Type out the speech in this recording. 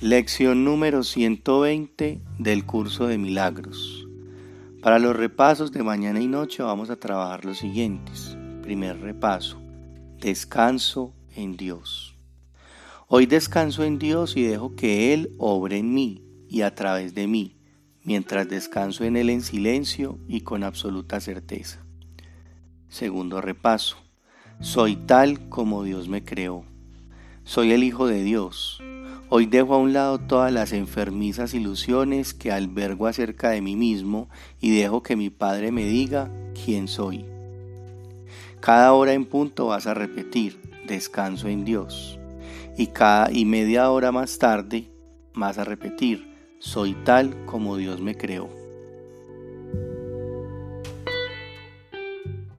Lección número 120 del curso de milagros. Para los repasos de mañana y noche vamos a trabajar los siguientes. Primer repaso. Descanso en Dios. Hoy descanso en Dios y dejo que Él obre en mí y a través de mí, mientras descanso en Él en silencio y con absoluta certeza. Segundo repaso. Soy tal como Dios me creó. Soy el Hijo de Dios. Hoy dejo a un lado todas las enfermizas ilusiones que albergo acerca de mí mismo y dejo que mi Padre me diga quién soy. Cada hora en punto vas a repetir, descanso en Dios. Y cada y media hora más tarde vas a repetir, soy tal como Dios me creó.